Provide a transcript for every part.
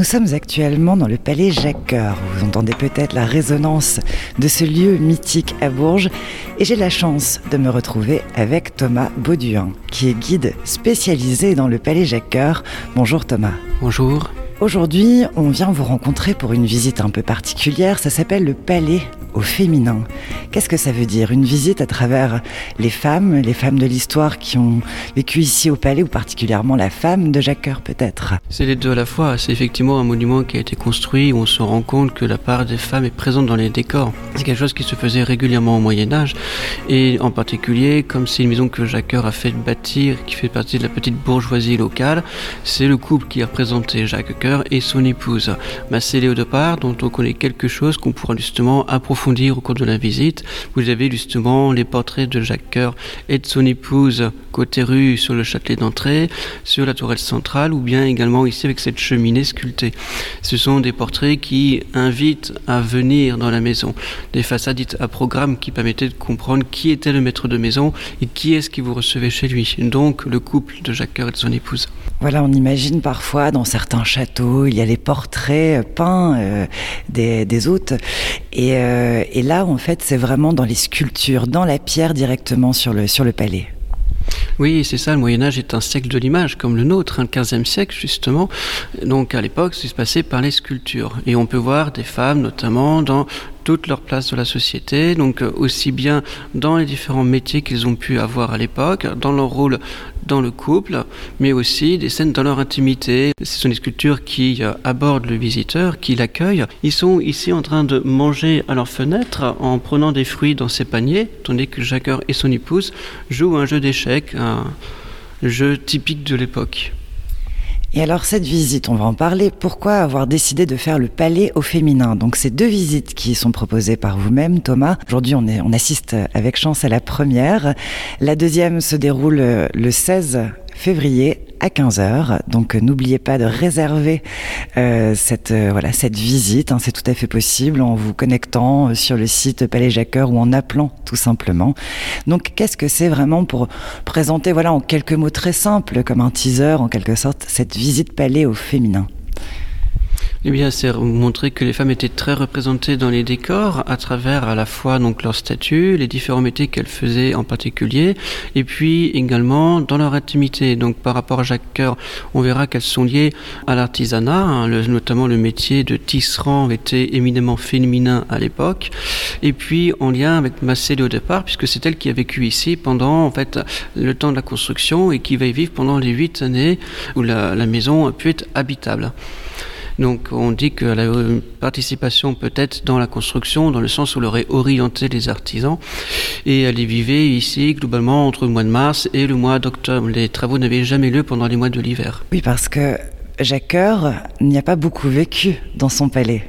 Nous sommes actuellement dans le palais Jacques-Cœur. Vous entendez peut-être la résonance de ce lieu mythique à Bourges. Et j'ai la chance de me retrouver avec Thomas Bauduin, qui est guide spécialisé dans le palais Jacques-Cœur. Bonjour Thomas. Bonjour. Aujourd'hui, on vient vous rencontrer pour une visite un peu particulière. Ça s'appelle le palais au féminin. Qu'est-ce que ça veut dire Une visite à travers les femmes, les femmes de l'histoire qui ont vécu ici au palais, ou particulièrement la femme de Jacques Coeur peut-être? C'est les deux à la fois. C'est effectivement un monument qui a été construit où on se rend compte que la part des femmes est présente dans les décors. C'est quelque chose qui se faisait régulièrement au Moyen Âge. Et en particulier, comme c'est une maison que Jacques Coeur a fait bâtir, qui fait partie de la petite bourgeoisie locale, c'est le couple qui a représenté Jacques Coeur et son épouse, Massé Léodopard, dont on connaît quelque chose qu'on pourra justement approfondir au cours de la visite. Vous avez justement les portraits de Jacques Coeur et de son épouse côté rue sur le châtelet d'entrée, sur la tourelle centrale ou bien également ici avec cette cheminée sculptée. Ce sont des portraits qui invitent à venir dans la maison, des façades dites à programme qui permettaient de comprendre qui était le maître de maison et qui est-ce qui vous recevait chez lui. Donc le couple de Jacques Coeur et de son épouse. Voilà, on imagine parfois dans certains châteaux, il y a les portraits peints euh, des, des, hôtes. Et, euh, et là, en fait, c'est vraiment dans les sculptures, dans la pierre directement sur le, sur le palais. Oui, c'est ça, le Moyen Âge est un siècle de l'image, comme le nôtre, hein, le 15e siècle justement. Donc à l'époque, c'est passé par les sculptures. Et on peut voir des femmes, notamment, dans toute leur place de la société, donc euh, aussi bien dans les différents métiers qu'ils ont pu avoir à l'époque, dans leur rôle dans le couple, mais aussi des scènes dans leur intimité. Ce sont des sculptures qui euh, abordent le visiteur, qui l'accueillent. Ils sont ici en train de manger à leur fenêtre en prenant des fruits dans ses paniers, tandis que Jacques et son épouse jouent un jeu d'échecs, un jeu typique de l'époque. Et alors cette visite, on va en parler. Pourquoi avoir décidé de faire le palais au féminin? Donc ces deux visites qui sont proposées par vous-même, Thomas. Aujourd'hui, on, on assiste avec chance à la première. La deuxième se déroule le 16 février à 15h. Donc euh, n'oubliez pas de réserver euh, cette, euh, voilà, cette visite. Hein, c'est tout à fait possible en vous connectant sur le site Palais Jacqueur ou en appelant tout simplement. Donc qu'est-ce que c'est vraiment pour présenter voilà, en quelques mots très simples, comme un teaser en quelque sorte, cette visite palais au féminin? Eh bien, c'est montrer que les femmes étaient très représentées dans les décors à travers à la fois donc leur statut, les différents métiers qu'elles faisaient en particulier, et puis également dans leur intimité. Donc, par rapport à Jacques Coeur, on verra qu'elles sont liées à l'artisanat, hein, notamment le métier de tisserand était éminemment féminin à l'époque, et puis en lien avec Macélie au départ, puisque c'est elle qui a vécu ici pendant le temps de la construction et qui va y vivre pendant les huit années où la, la maison a pu être habitable. Donc on dit qu'elle a une participation peut-être dans la construction, dans le sens où elle aurait orienté les artisans. Et elle y vivait ici globalement entre le mois de mars et le mois d'octobre. Les travaux n'avaient jamais lieu pendant les mois de l'hiver. Oui, parce que Jacques n'y a pas beaucoup vécu dans son palais.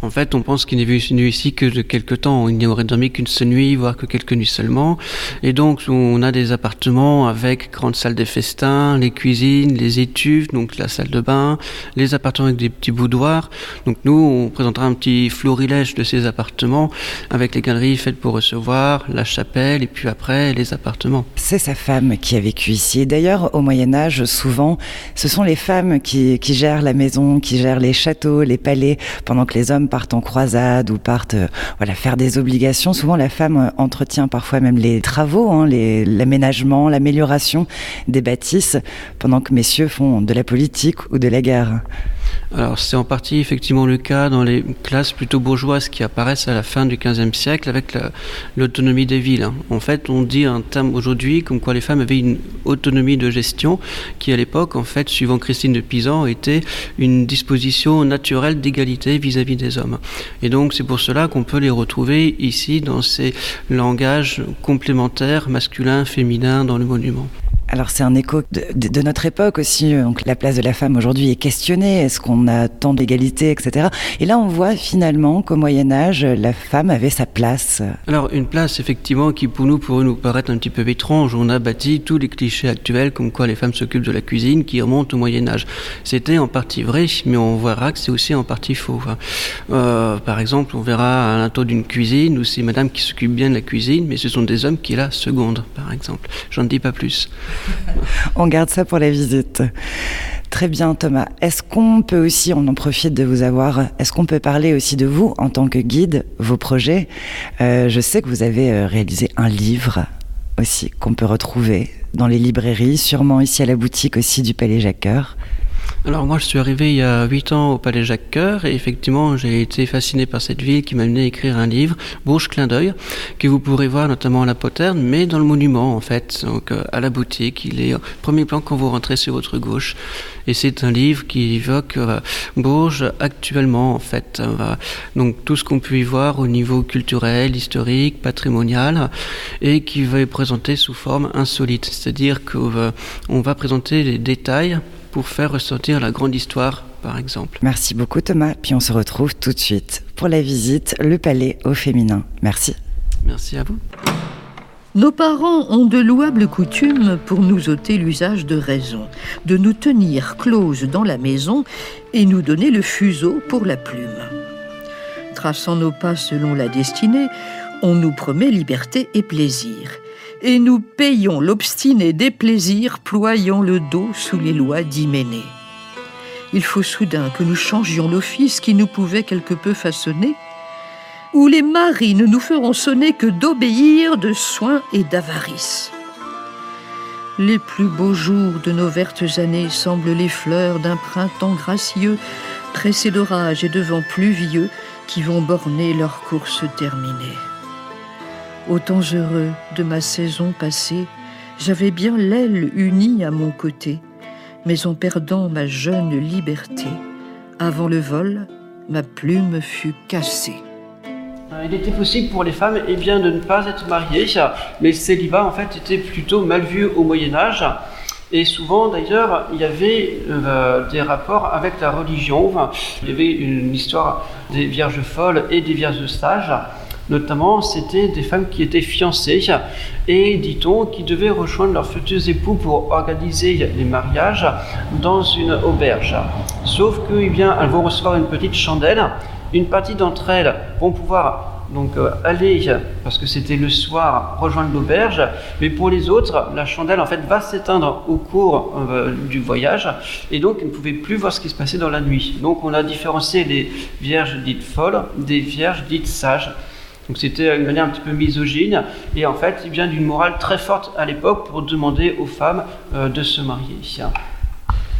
En fait, on pense qu'il n'est venu ici que de quelques temps. Il n'y aurait dormi qu'une seule nuit, voire que quelques nuits seulement. Et donc, on a des appartements avec grande salle des festins, les cuisines, les étuves, donc la salle de bain, les appartements avec des petits boudoirs. Donc, nous, on présentera un petit florilège de ces appartements avec les galeries faites pour recevoir, la chapelle et puis après les appartements. C'est sa femme qui a vécu ici. D'ailleurs, au Moyen-Âge, souvent, ce sont les femmes qui, qui gèrent la maison, qui gèrent les châteaux, les palais, pendant que les hommes partent en croisade ou partent euh, voilà, faire des obligations, souvent la femme euh, entretient parfois même les travaux, hein, l'aménagement, l'amélioration des bâtisses, pendant que messieurs font de la politique ou de la guerre. Alors c'est en partie effectivement le cas dans les classes plutôt bourgeoises qui apparaissent à la fin du XVe siècle avec l'autonomie des villes. Hein. En fait, on dit un terme aujourd'hui comme quoi les femmes avaient une autonomie de gestion qui à l'époque, en fait, suivant Christine de Pisan, était une disposition naturelle d'égalité vis-à-vis des hommes. Et donc c'est pour cela qu'on peut les retrouver ici dans ces langages complémentaires masculin, féminin dans le monument. Alors c'est un écho de, notre époque aussi. Euh, donc la place de la femme aujourd'hui est questionnée. Est-ce qu'on a tant d'égalité, etc. Et là on voit finalement qu'au Moyen Âge la femme avait sa place. Alors une place effectivement qui pour nous pourrait nous paraître un petit peu étrange. On a bâti tous les clichés actuels comme quoi les femmes s'occupent de la cuisine qui remontent au Moyen Âge. C'était en partie vrai, mais on verra que c'est aussi en partie faux. Euh, par exemple, on verra à l'intérieur d'une cuisine où c'est Madame qui s'occupe bien de la cuisine, mais ce sont des hommes qui la secondent, par exemple. J'en dis pas plus. On garde ça pour la visite. Très bien Thomas. Est-ce qu'on peut aussi, on en profite de vous avoir, est-ce qu'on peut parler aussi de vous en tant que guide, vos projets? Euh, Je sais que vous avez euh, réalisé un livre aussi qu'on peut retrouver dans les librairies, sûrement ici à la boutique aussi du Palais Jacques Coeur. Alors moi je suis arrivé il y a 8 ans au Palais Jacques Coeur et effectivement j'ai été fasciné par cette ville qui m'a amené à écrire un livre, Bourges Clin d'œil, que vous pourrez voir notamment à la Poterne, mais dans le monument en fait, donc euh, à la boutique. Il est au premier plan quand vous rentrez sur votre gauche. Et c'est un livre qui évoque euh, Bourges actuellement en fait. Euh, donc tout ce qu'on peut y voir au niveau culturel, historique, patrimonial, et qui va être présenté sous forme insolite. C'est-à-dire qu'on va présenter les détails pour faire ressortir la grande histoire, par exemple. Merci beaucoup Thomas, puis on se retrouve tout de suite pour la visite Le Palais au féminin. Merci. Merci à vous. Nos parents ont de louables coutumes pour nous ôter l'usage de raison, de nous tenir closes dans la maison et nous donner le fuseau pour la plume. Traçant nos pas selon la destinée, on nous promet liberté et plaisir et nous payons l'obstiné déplaisir, ployant le dos sous les lois d'Hyménée. Il faut soudain que nous changions l'office qui nous pouvait quelque peu façonner, où les maris ne nous feront sonner que d'obéir de soins et d'avarice. Les plus beaux jours de nos vertes années semblent les fleurs d'un printemps gracieux, pressés d'orages et de vents pluvieux qui vont borner leur course terminée. Au temps heureux de ma saison passée, j'avais bien l'aile unie à mon côté, mais en perdant ma jeune liberté, avant le vol, ma plume fut cassée. Euh, il était possible pour les femmes eh bien, de ne pas être mariées, mais le célibat en fait était plutôt mal vu au Moyen Âge. Et souvent, d'ailleurs, il y avait euh, des rapports avec la religion. il y avait une histoire des vierges folles et des vierges sages. Notamment, c'était des femmes qui étaient fiancées et, dit-on, qui devaient rejoindre leurs futurs époux pour organiser les mariages dans une auberge. Sauf que, eh bien, elles vont recevoir une petite chandelle. Une partie d'entre elles vont pouvoir donc euh, aller, parce que c'était le soir, rejoindre l'auberge, mais pour les autres, la chandelle en fait va s'éteindre au cours euh, du voyage, et donc elles ne pouvaient plus voir ce qui se passait dans la nuit. Donc on a différencié les vierges dites folles des vierges dites sages. Donc c'était une manière un petit peu misogyne et en fait il vient d'une morale très forte à l'époque pour demander aux femmes euh, de se marier.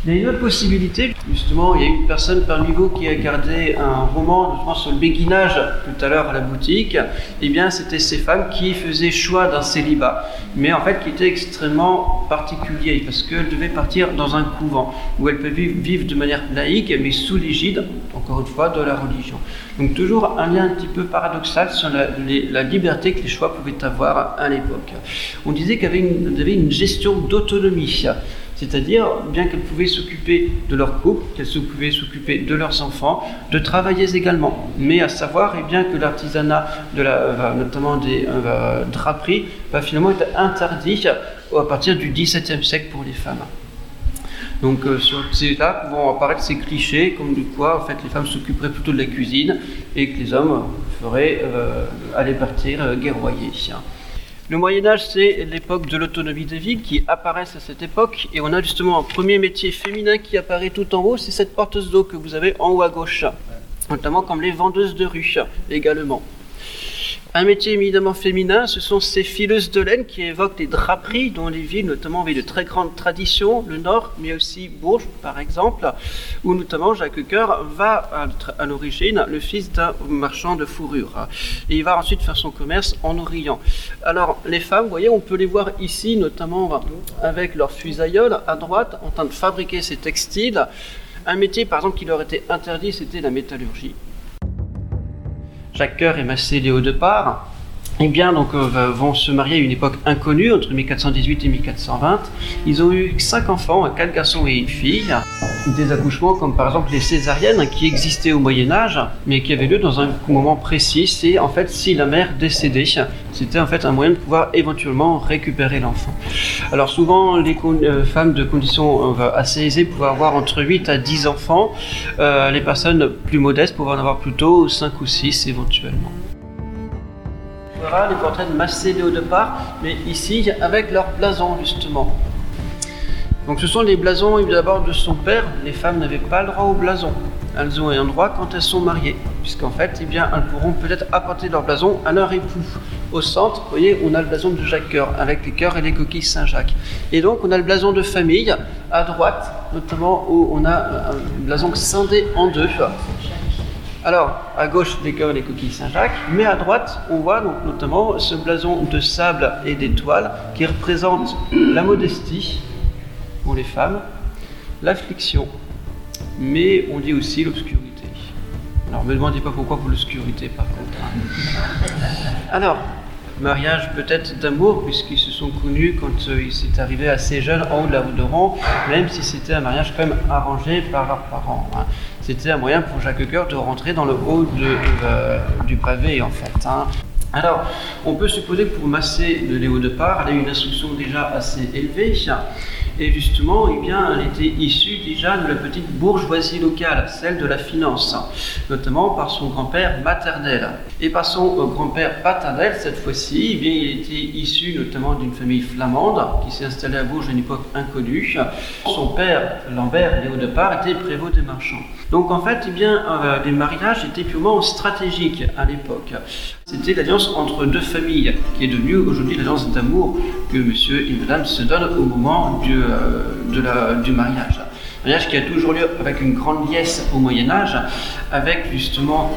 Il y a une autre possibilité, justement, il y a une personne parmi vous qui a gardé un roman justement sur le béguinage tout à l'heure à la boutique. eh bien, c'était ces femmes qui faisaient choix d'un célibat, mais en fait qui était extrêmement particulier parce qu'elles devaient partir dans un couvent où elles peuvent vivre de manière laïque, mais sous l'égide, encore une fois, de la religion. Donc toujours un lien un petit peu paradoxal sur la, liberté que les choix pouvaient avoir à l'époque. On disait qu'il y avait une gestion d'autonomie. C'est-à-dire, bien qu'elles pouvaient s'occuper de leur couple, qu'elles pouvaient s'occuper de leurs enfants, de travailler également. Mais à savoir eh bien, que l'artisanat, de la, euh, notamment des euh, draperies, va finalement être interdit à partir du XVIIe siècle pour les femmes. Donc euh, sur ces là vont apparaître ces clichés comme du quoi en fait les femmes s'occuperaient plutôt de la cuisine et que les hommes feraient aller partir guerroyer. Le Moyen Âge, c'est l'époque de l'autonomie des villes qui apparaissent à cette époque. Et on a justement un premier métier féminin qui apparaît tout en haut, c'est cette porteuse d'eau que vous avez en haut à gauche. Notamment comme les vendeuses de rue également. Un métier évidemment féminin, ce sont ces fileuses de laine qui évoquent les draperies dont les villes notamment avaient de très grandes traditions, le Nord, mais aussi Bourges par exemple, où notamment Jacques Coeur va à l'origine le fils d'un marchand de fourrure. Et il va ensuite faire son commerce en Orient. Alors les femmes, vous voyez, on peut les voir ici notamment avec leur fusaïole à droite en train de fabriquer ces textiles. Un métier par exemple qui leur était interdit, c'était la métallurgie. Jacques Coeur et Massé Léo de Part, eh bien, donc, euh, vont se marier à une époque inconnue, entre 1418 et 1420. Ils ont eu cinq enfants, quatre garçons et une fille. Des accouchements comme par exemple les césariennes qui existaient au Moyen Âge, mais qui avaient lieu dans un moment précis. C'est en fait si la mère décédait, c'était en fait un moyen de pouvoir éventuellement récupérer l'enfant. Alors souvent, les euh, femmes de conditions euh, assez aisées pouvaient avoir entre 8 à 10 enfants. les personnes plus modestes pouvaient en avoir plutôt 5 ou 6 éventuellement les portraits de Massé Léo de Part, mais ici avec leur blason justement. Donc ce sont les blasons d'abord de son père. Les femmes n'avaient pas le droit au blason. Elles ont un droit quand elles sont mariées, puisqu'en fait, eh bien, elles pourront peut-être apporter leur blason à leur époux. Au centre, vous voyez, on a le blason de Jacques Cœur, avec les cœurs et les coquilles Saint-Jacques. Et donc, on a le blason de famille, à droite, notamment, où on a un blason scindé en deux. Alors, à gauche, et les coquilles Saint-Jacques, mais à droite, on voit donc notamment ce blason de sable et d'étoiles qui représente la modestie pour les femmes, l'affliction, mais on dit aussi l'obscurité. Alors, ne me demandez pas pourquoi pour l'obscurité, par contre. Hein. Alors, mariage peut-être d'amour, puisqu'ils se sont connus quand euh, ils s'est arrivé assez jeunes en haut de la route de même si c'était un mariage quand même arrangé par leurs parents. Hein. C'était un moyen pour Jacques Coeur de rentrer dans le haut euh, du pavé, en fait. Hein. Alors, on peut supposer que pour Massé de Léo de Part, elle a eu une instruction déjà assez élevée. Et justement, eh bien, elle était issue déjà de la petite bourgeoisie locale, celle de la finance, notamment par son grand-père maternel. Et par son grand-père paternel, cette fois-ci, eh bien, il était issu notamment d'une famille flamande qui s'est installée à Bourges à une époque inconnue. Son père, Lambert Léo de Part, était prévôt des marchands. Donc en fait, eh bien, euh, les mariages étaient purement stratégiques à l'époque. C'était l'alliance entre deux familles, qui est devenue aujourd'hui l'alliance d'amour que monsieur et madame se donnent au moment du, euh, du mariage. Mariage qui a toujours lieu avec une grande liesse au Moyen Âge, avec justement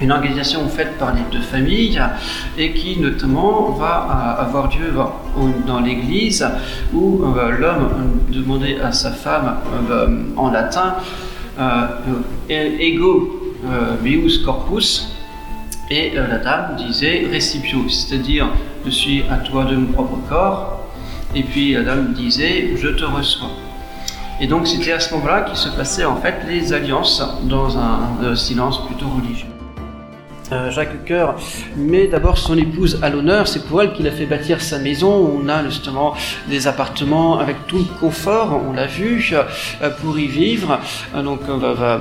une organisation faite par les deux familles et qui notamment va euh, avoir lieu dans l'église où l'homme demandait à sa femme en latin ego meus corpus et euh, la dame disait récipio, c'est-à-dire je suis à toi de mon propre corps, et puis la dame disait je te reçois. Et donc c'était à ce moment-là qu'il se passait en fait les alliances dans un euh, silence plutôt religieux. Euh, Jacques Coeur met d'abord son épouse à l'honneur, c'est pour elle qu'il a fait bâtir sa maison, on a justement des appartements avec tout le confort, on l'a vu, pour y vivre. donc euh,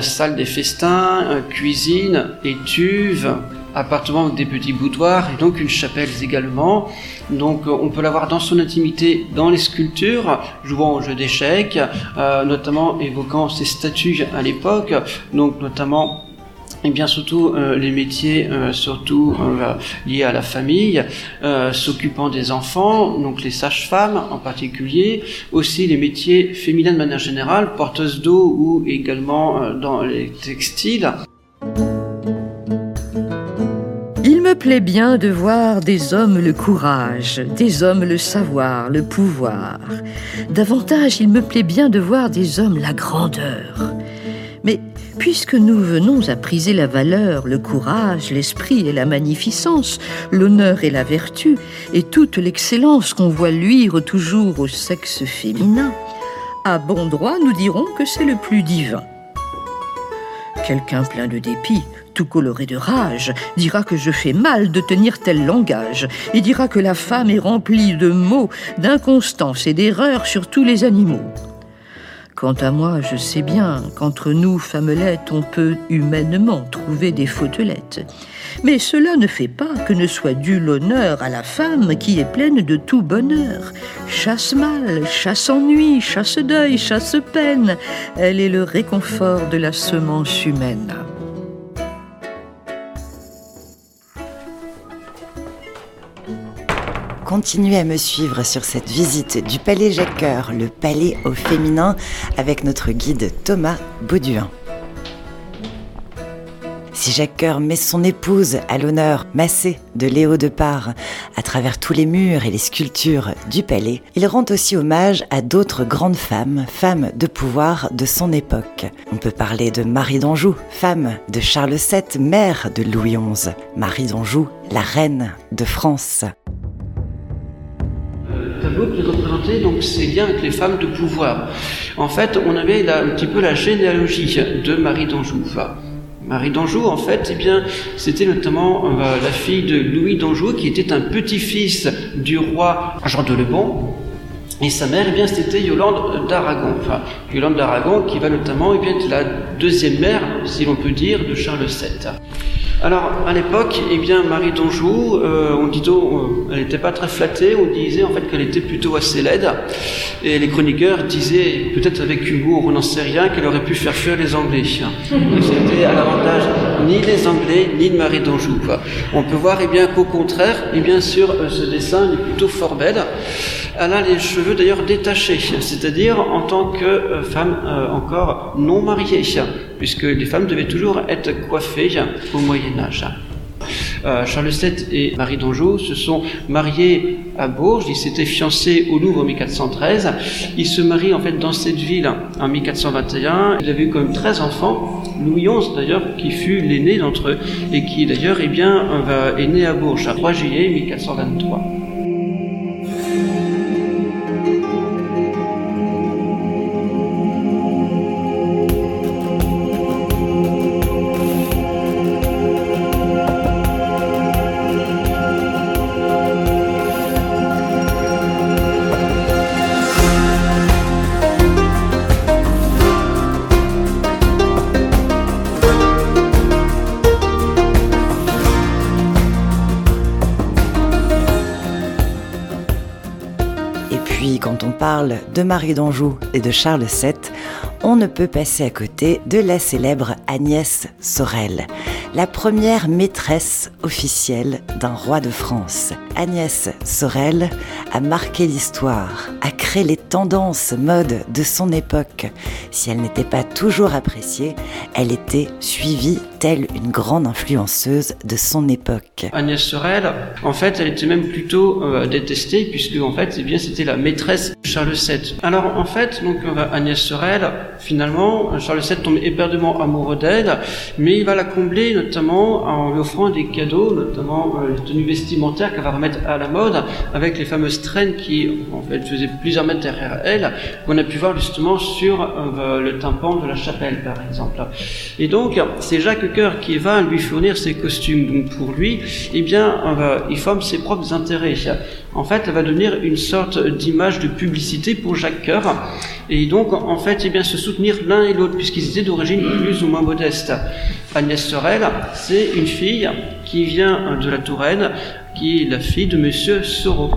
salle des festins, euh, cuisine, étuve, appartement avec des petits boudoirs et donc une chapelle également. Donc euh, on peut l'avoir dans son intimité, dans les sculptures, jouant au jeu d'échecs, notamment évoquant ses statues à l'époque, donc notamment et bien surtout euh, les métiers euh, surtout euh, liés à la famille, s'occupant des enfants, donc les sages-femmes en particulier, aussi les métiers féminins de manière générale, porteuses d'eau ou également dans les textiles. Il me plaît bien de voir des hommes le courage, des hommes le savoir, le pouvoir. Davantage, il me plaît bien de voir des hommes la grandeur. Mais puisque nous venons à priser la valeur, le courage, l'esprit et la magnificence, l'honneur et la vertu, et toute l'excellence qu'on voit luire toujours au sexe féminin, à bon droit nous dirons que c'est le plus divin. Quelqu'un plein de dépit, tout coloré de rage, dira que je fais mal de tenir tel langage, et dira que la femme est remplie de mots, d'inconstance et d'erreurs sur tous les animaux. Quant à moi, je sais bien qu'entre nous, femmelettes, on peut humainement trouver des fautelettes. Mais cela ne fait pas que ne soit dû l'honneur à la femme qui est pleine de tout bonheur. Chasse mal, chasse ennui, chasse deuil, chasse peine, elle est le réconfort de la semence humaine. Continuez à me suivre sur cette visite du Palais Jacques le palais au féminin, avec notre guide Thomas Bauduin. Si Jacques Coeur met son épouse à l'honneur massé de Léo de Part à travers tous les murs et les sculptures du palais, il rend aussi hommage à d'autres grandes femmes, femmes de pouvoir de son époque. On peut parler de Marie d'Anjou, femme de Charles VII, mère de Louis XI. Marie d'Anjou, la reine de France qui représentait donc ces liens avec les femmes de pouvoir. En fait, on avait là, un petit peu la généalogie de Marie d'Anjou. Marie d'Anjou, en fait, eh bien, c'était notamment euh, la fille de Louis d'Anjou, qui était un petit-fils du roi Jean de Lebon, Et sa mère, eh c'était Yolande d'Aragon. Yolande d'Aragon qui va notamment eh être la deuxième mère, si l'on peut dire, de Charles VII. Alors, à l'époque, eh bien, Marie d'Anjou, euh, on dit, euh, elle n'était pas très flattée, on disait en fait qu'elle était plutôt assez laide. Et les chroniqueurs disaient, peut-être avec humour, on n'en sait rien, qu'elle aurait pu faire fuir les Anglais. C'était à l'avantage ni des Anglais, ni de Marie d'Anjou. On peut voir, eh qu'au contraire, eh bien, sur euh, ce dessin, est plutôt fort belle. Elle a les cheveux d'ailleurs détachés, c'est-à-dire en tant que femme encore non mariée puisque les femmes devaient toujours être coiffées au Moyen Âge. Euh, Charles VII et Marie d'Anjou se sont mariés à Bourges, ils s'étaient fiancés au Louvre en 1413, ils se marient en fait dans cette ville en 1421, ils avaient eu quand même 13 enfants, Louis XI d'ailleurs qui fut l'aîné d'entre eux et qui d'ailleurs eh bien, est né à Bourges, à 3 juillet 1423. De Marie d'Anjou et de Charles VII, on ne peut passer à côté de la célèbre Agnès Sorel, la première maîtresse officielle d'un roi de France. Agnès Sorel a marqué l'histoire, a créé les tendances mode de son époque. Si elle n'était pas toujours appréciée, elle était suivie telle une grande influenceuse de son époque Agnès Sorel, en fait, elle était même plutôt euh, détestée puisque en fait, eh bien, c'était la maîtresse Charles VII. Alors en fait, donc Agnès Sorel, finalement, Charles VII tombe éperdument amoureux d'elle, mais il va la combler notamment en lui offrant des cadeaux, notamment euh, les tenues vestimentaires qu'elle va remettre à la mode avec les fameuses traînes qui en fait faisaient plusieurs mètres derrière elle, qu'on a pu voir justement sur euh, le tympan de la chapelle par exemple. Et donc, c'est Jacques qui va lui fournir ses costumes. Donc pour lui, eh bien, il forme ses propres intérêts. En fait, elle va devenir une sorte d'image de publicité pour Jacques Coeur. Et donc, en fait, eh bien, se soutenir l'un et l'autre, puisqu'ils étaient d'origine plus ou moins modeste. Agnès Sorel, c'est une fille qui vient de la Touraine, qui est la fille de Monsieur Soro.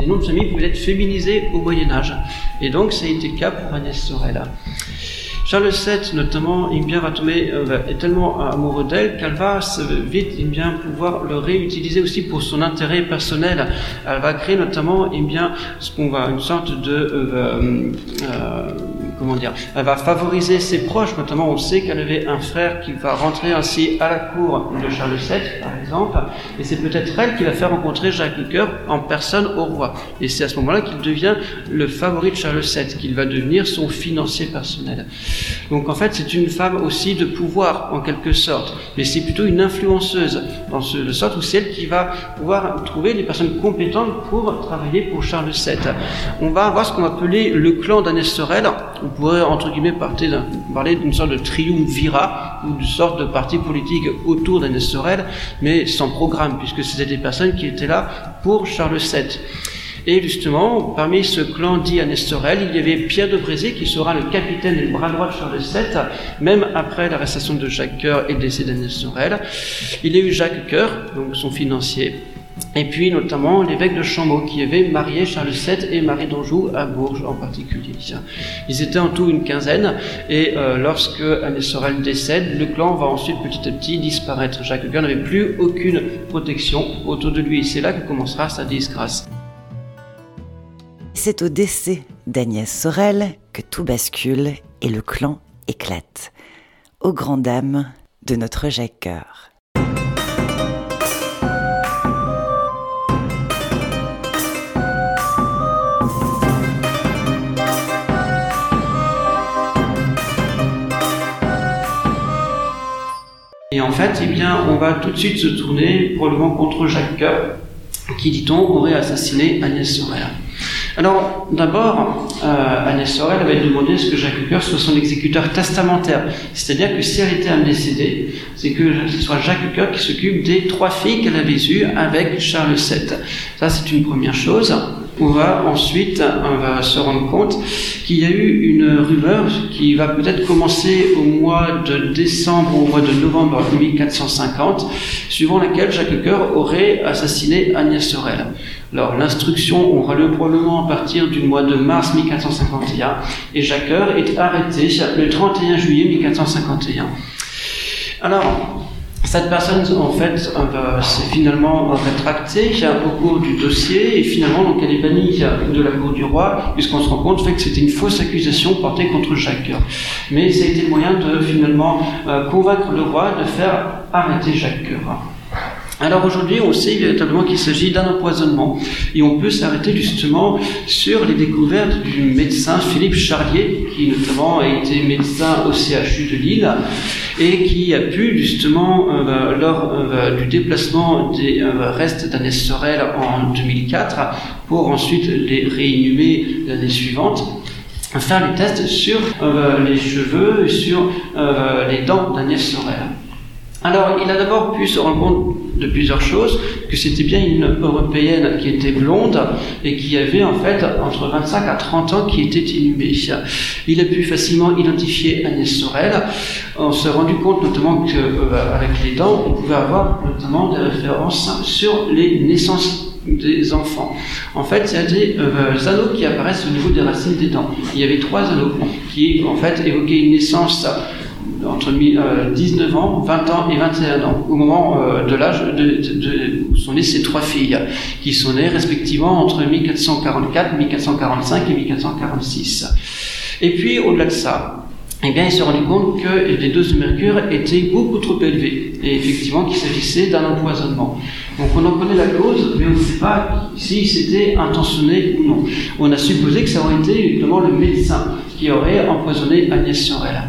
Les noms de famille pouvaient être féminisés au Moyen Âge. Et donc, ça a été le cas pour Agnès Sorel. Charles VII, notamment, euh, est tellement amoureux d'elle qu'elle va vite bien, pouvoir le réutiliser aussi pour son intérêt personnel. Elle va créer notamment il bien, ce qu'on va, une sorte de euh, euh, comment dire, elle va favoriser ses proches, notamment on sait qu'elle avait un frère qui va rentrer ainsi à la cour de Charles VII, par exemple, et c'est peut-être elle qui va faire rencontrer Jacques Coeur en personne au roi. Et c'est à ce moment-là qu'il devient le favori de Charles VII, qu'il va devenir son financier personnel. Donc en fait, c'est une femme aussi de pouvoir, en quelque sorte, mais c'est plutôt une influenceuse, dans ce, de sorte où c'est elle qui va pouvoir trouver les personnes compétentes pour travailler pour Charles VII. On va avoir ce qu'on va appeler le clan d'Agnès Sorel, on pourrait entre guillemets parler d'une sorte de triumvirat ou d'une sorte de parti politique autour d'Agnès Sorel, mais sans programme, puisque c'était des personnes qui étaient là pour Charles VII. Et justement, parmi ce clan dit Agnès Sorel, il y avait Pierre de Brézé qui sera le capitaine et le bras droit de Charles VII, même après l'arrestation de Jacques Coeur et le décès d'Agnès Sorel. Il y a eu Jacques Coeur, donc son financier, et puis notamment l'évêque de Chameau qui avait marié Charles VII et Marie d'Anjou à Bourges en particulier. Ils étaient en tout une quinzaine et euh, lorsque Agnès Sorel décède, le clan va ensuite petit à petit disparaître. Jacques Coeur n'avait plus aucune protection autour de lui. C'est là que commencera sa disgrâce. C'est au décès d'Agnès Sorel que tout bascule et le clan éclate. Aux grandes dames de notre Jacques Coeur. Et en fait, eh on va tout de suite se tourner probablement contre Jacques Coeur, qui, dit-on, aurait assassiné Agnès Sorel. Alors, d'abord, euh, Agnès Sorel avait demandé à ce que Jacques Coeur soit son exécuteur testamentaire. C'est-à-dire que si elle était à décéder, c'est que ce soit Jacques Coeur qui s'occupe des trois filles qu'elle avait eues avec Charles VII. Ça, c'est une première chose. On va ensuite on va se rendre compte qu'il y a eu une rumeur qui va peut-être commencer au mois de décembre ou au mois de novembre 1450, suivant laquelle Jacques Coeur aurait assassiné Agnès Sorel. Alors l'instruction aura lieu probablement à partir du mois de mars 1451 et Jacques Coeur est arrêté le 31 juillet 1451. Alors, cette personne, en fait, euh, s'est finalement rétractée au cours du dossier et finalement, donc, elle est bannie de la cour du roi, puisqu'on se rend compte fait, que c'était une fausse accusation portée contre Jacques. Mais ça a été le moyen de finalement euh, convaincre le roi de faire arrêter Jacques. Alors aujourd'hui, on sait véritablement qu'il s'agit d'un empoisonnement et on peut s'arrêter justement sur les découvertes du médecin Philippe Charlier, qui notamment a été médecin au CHU de Lille et qui a pu justement, euh, lors euh, du déplacement des euh, restes d'Agnès Sorel en 2004, pour ensuite les réinhumer l'année suivante, faire les tests sur les cheveux et sur les dents d'Agnès Sorel. Alors, il a d'abord pu se rendre compte de plusieurs choses, que c'était bien une européenne qui était blonde et qui avait en fait entre 25 à 30 ans qui était inhumée. Il a pu facilement identifier Agnès Sorel. On s'est rendu compte notamment qu'avec euh, les dents, on pouvait avoir notamment des références sur les naissances des enfants. En fait, il y a des euh, anneaux qui apparaissent au niveau des racines des dents. Il y avait trois anneaux qui, en fait, évoquaient une naissance entre 19 euh, ans, 20 ans et 21 ans, au moment euh, de l'âge où sont nées ces trois filles, qui sont nées respectivement entre 1444, 1445 et 1446. Et puis, au-delà de ça, eh bien, il s'est rendu compte que les doses de mercure étaient beaucoup trop élevées, et effectivement qu'il s'agissait d'un empoisonnement. Donc on en connaît la cause, mais on ne sait pas si c'était intentionné ou non. On a supposé que ça aurait été justement le médecin qui aurait empoisonné Agnès Sorel.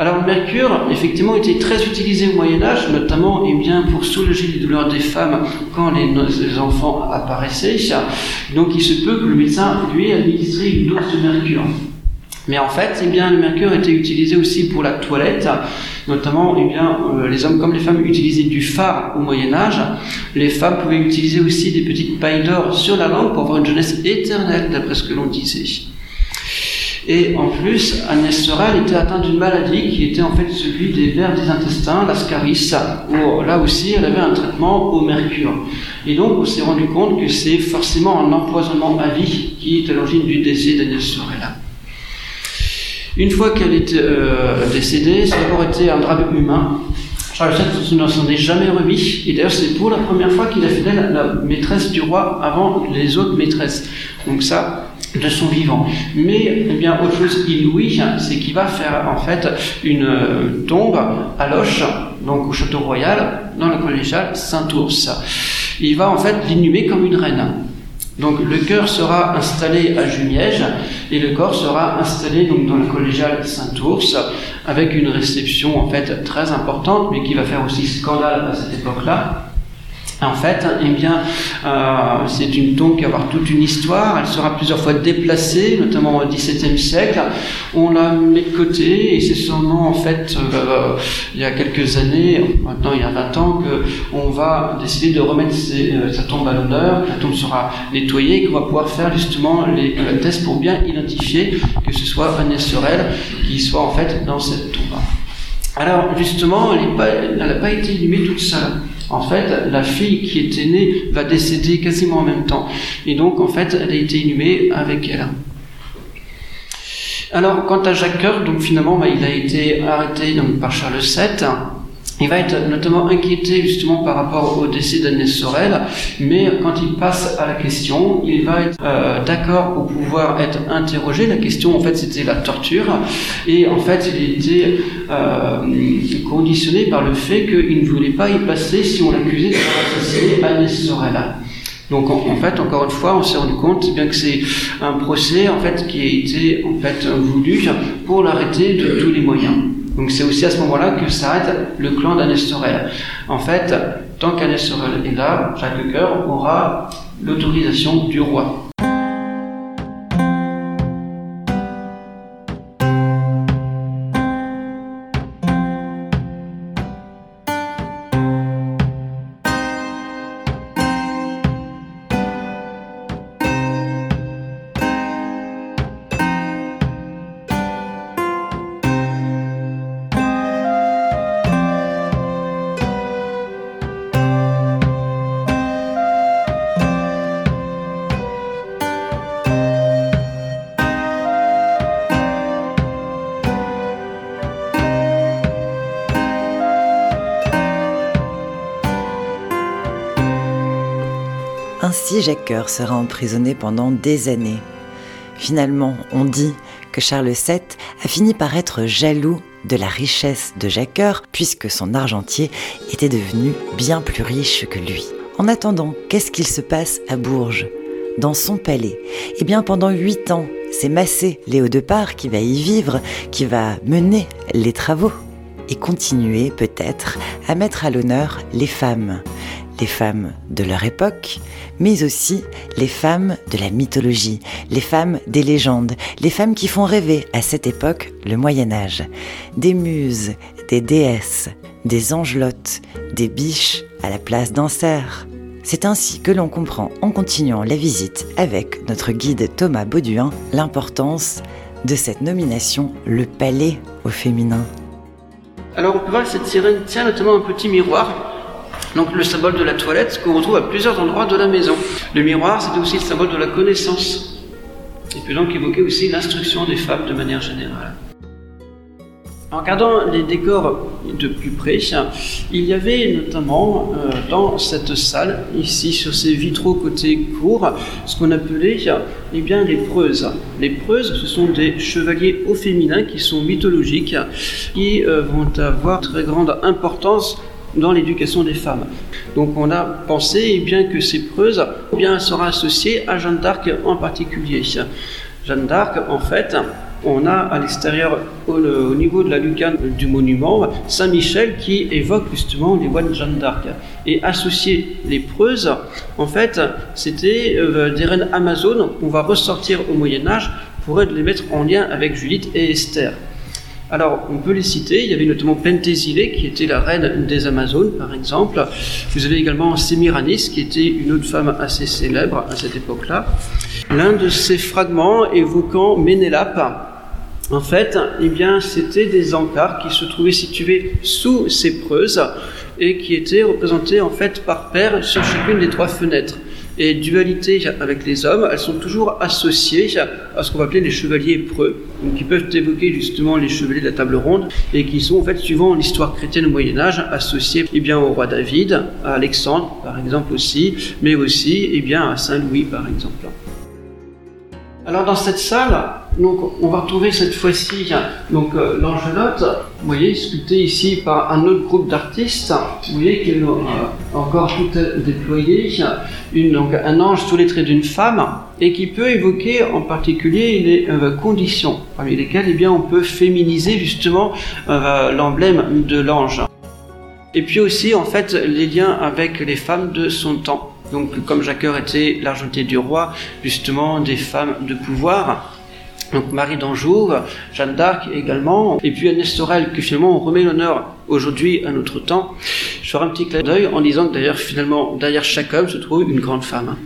Alors le mercure, effectivement, était très utilisé au Moyen Âge, notamment eh bien, pour soulager les douleurs des femmes quand les, enfants apparaissaient. Donc il se peut que le médecin lui administré une dose de mercure. Mais en fait, eh bien, le mercure était utilisé aussi pour la toilette, notamment eh bien, euh, les hommes comme les femmes utilisaient du phare au Moyen Âge. Les femmes pouvaient utiliser aussi des petites pailles d'or sur la langue pour avoir une jeunesse éternelle, d'après ce que l'on disait. Et en plus, Agnès Sorel était atteinte d'une maladie qui était en fait celui des vers des intestins, l'ascaris, où là aussi elle avait un traitement au mercure. Et donc on s'est rendu compte que c'est forcément un empoisonnement à vie qui est à l'origine du décès d'Agnès Sorel. Une fois qu'elle est euh, décédée, ça a été un drame humain. Charles VII ne s'en est jamais remis. Et d'ailleurs, c'est pour la première fois qu'il a fait d'elle la maîtresse du roi avant les autres maîtresses. Donc ça, de son vivant. Mais eh bien, autre chose inouïe, c'est qu'il va faire en fait une euh, tombe à Loche, donc au château royal, dans le collégial Saint-Ours. Il va en fait l'inhumer comme une reine. Donc le cœur sera installé à Jumièges et le corps sera installé donc dans le collégial Saint-Ours avec une réception en fait très importante mais qui va faire aussi scandale à cette époque-là en fait, eh bien, euh, c'est une tombe qui va avoir toute une histoire. Elle sera plusieurs fois déplacée, notamment au XVIIe siècle. On la met de côté et c'est seulement en fait euh, il y a quelques années, maintenant il y a 20 ans, qu'on va décider de remettre euh, sa tombe à l'honneur. La tombe sera nettoyée et qu'on va pouvoir faire justement les tests pour bien identifier que ce soit Agnès Sorel qui soit en fait dans cette tombe. Alors justement, elle n'a pas, été inhumée toute seule. En fait, la fille qui était née va décéder quasiment en même temps. Et donc, en fait, elle a été inhumée avec elle. Alors, quant à Jacques Coeur, donc finalement, bah, il a été arrêté donc, par Charles VII. Il va être notamment inquiété justement par rapport au décès d'Agnès Sorel, mais quand il passe à la question, il va être euh, d'accord pour pouvoir être interrogé. La question, en fait, c'était la torture, et en fait, il était euh, conditionné par le fait qu'il ne voulait pas y passer si on l'accusait d'avoir assassiné Agnès Sorel. Donc en, fait, encore une fois, on s'est rendu compte bien que c'est un procès en fait qui a été en fait voulu pour l'arrêter de tous les moyens. Donc c'est aussi à ce moment-là que s'arrête le clan d'Anestorel. En fait, tant qu'Anestorel est là, Jacques Coeur aura l'autorisation du roi. Jacques Coeur sera emprisonné pendant des années. Finalement, on dit que Charles VII a fini par être jaloux de la richesse de Jacques Coeur, puisque son argentier était devenu bien plus riche que lui. En attendant, qu'est-ce qu'il se passe à Bourges Dans son palais? Eh bien, pendant huit ans, c'est Massé, Léo de Part, qui va y vivre, qui va mener les travaux et continuer peut-être à mettre à l'honneur les femmes. Les femmes de leur époque, mais aussi les femmes de la mythologie, les femmes des légendes, les femmes qui font rêver à cette époque le Moyen Âge. Des muses, des déesses, des angelottes, des biches à la place d'un cerf. C'est ainsi que l'on comprend en continuant la visite avec notre guide Thomas Bauduin l'importance de cette nomination Le Palais au féminin. Alors on peut voir que cette sirène tient notamment un petit miroir donc le symbole de la toilette qu'on retrouve à plusieurs endroits de la maison. Le miroir, c'était aussi le symbole de la connaissance. Il peut donc évoquer aussi l'instruction des femmes de manière générale. En regardant les décors de plus près, il y avait notamment euh, dans cette salle, ici sur ces vitraux côté cour, ce qu'on appelait eh bien, les preuses. Les preuses, ce sont des chevaliers au féminin qui sont mythologiques, qui euh, vont avoir très grande importance dans l'éducation des femmes. Donc on a pensé eh bien, que ces preuses eh bien, sera associée à Jeanne d'Arc en particulier. Jeanne d'Arc, en fait, on a à l'extérieur, au, niveau de la lucarne du monument, Saint-Michel qui évoque justement les voix de Jeanne d'Arc. Et associer les preuses, en fait, c'était euh, des reines amazones qu'on va ressortir au Moyen-Âge pour les mettre en lien avec Judith et Esther. Alors, on peut les citer. Il y avait notamment Pentésilée, qui était la reine des Amazones, par exemple. Vous avez également Sémiranis, qui était une autre femme assez célèbre à cette époque-là. L'un de ces fragments évoquant Ménélape, en fait, eh bien, c'était des encarts qui se trouvaient situés sous ces preuses et qui étaient représentés en fait par paire sur chacune des trois fenêtres. Et dualité avec les hommes, elles sont toujours associées à ce qu'on va appeler les chevaliers preux, qui peuvent évoquer justement les chevaliers de la table ronde et qui sont en fait, suivant l'histoire chrétienne au Moyen Âge, associés eh bien, au roi David, à Alexandre par exemple aussi, mais aussi eh bien, à Saint Louis par exemple. Alors dans cette salle, donc, on va retrouver cette fois-ci donc euh, vous voyez, sculptée ici par un autre groupe d'artistes. Vous voyez qu'elle euh, encore tout une, donc un ange sous les traits d'une femme, et qui peut évoquer en particulier les euh, conditions parmi lesquelles eh on peut féminiser justement l'emblème de l'ange. Et puis aussi en fait les liens avec les femmes de son temps. Donc, comme Jacques était l'argentier du roi, justement, des femmes de pouvoir. Donc Marie d'Anjou, Jeanne d'Arc également, et puis Agnès Sorel, que finalement on remet l'honneur aujourd'hui à notre temps. Je ferai un petit clin d'œil en disant que d'ailleurs finalement derrière chaque homme se trouve une grande femme.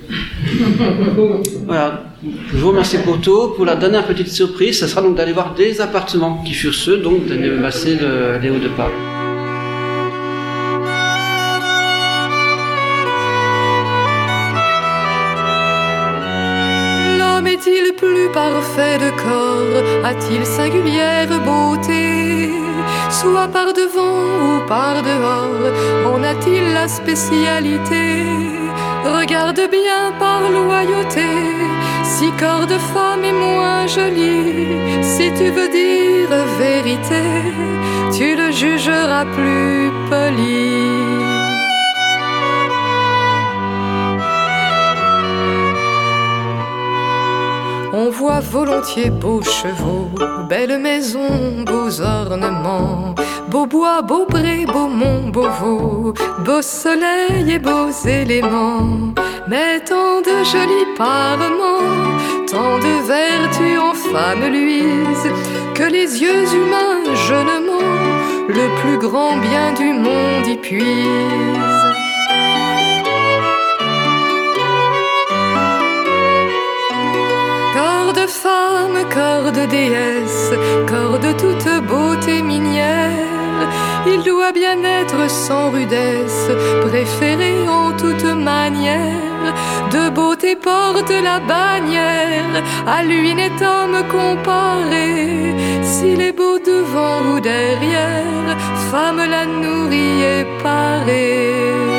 voilà, je vous remercie pour tout. Pour la dernière petite surprise, ça sera donc d'aller voir des appartements qui furent ceux donc de de Léo de Paris. Plus parfait de corps. A-t-il singulière beauté? Soit par devant ou par dehors, en a-t-il la spécialité? Regarde bien par loyauté, si corps de femme est moins joli, si tu veux dire vérité, tu le jugeras plus poli. Volontiers beaux chevaux, belles maisons, beaux ornements, beaux bois, beaux brés, beaux monts, beaux veaux, beau soleil et beaux éléments. Mais tant de jolis parements, tant de vertus en femmes luisent, que les yeux humains jeunement le plus grand bien du monde y puisent. Corps de déesse, corps de toute beauté minière. Il doit bien être sans rudesse, préféré en toute manière. De beauté porte la bannière, à lui n'est homme comparé. S'il est beau devant ou derrière, femme la nourrit et parée.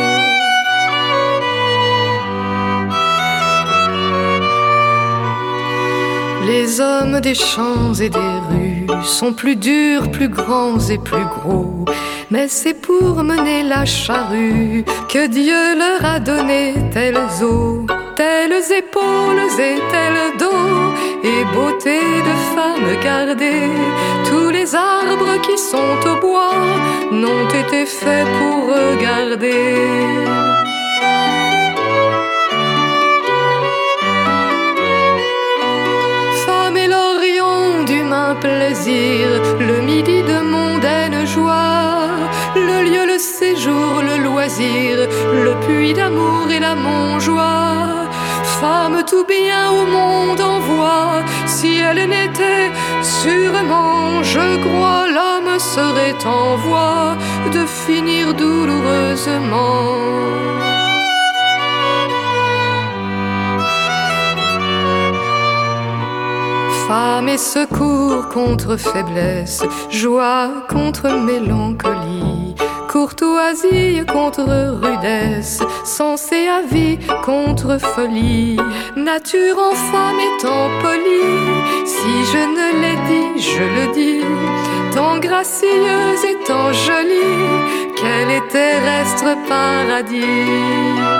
Les hommes des champs et des rues sont plus durs, plus grands et plus gros. Mais c'est pour mener la charrue que Dieu leur a donné telles os, telles épaules et tels dos, et beauté de femme gardée. Tous les arbres qui sont au bois n'ont été faits pour regarder. Plaisir, le midi de mondaine joie, le lieu, le séjour, le loisir, le puits d'amour et la joie Femme tout bien au monde envoie, si elle n'était sûrement, je crois, l'homme serait en voie de finir douloureusement. Femme et secours contre faiblesse, joie contre mélancolie, courtoisie contre rudesse, sens et avis contre folie, nature en femme étant polie. Si je ne l'ai dit, je le dis, tant gracieuse et tant jolie, est terrestre paradis?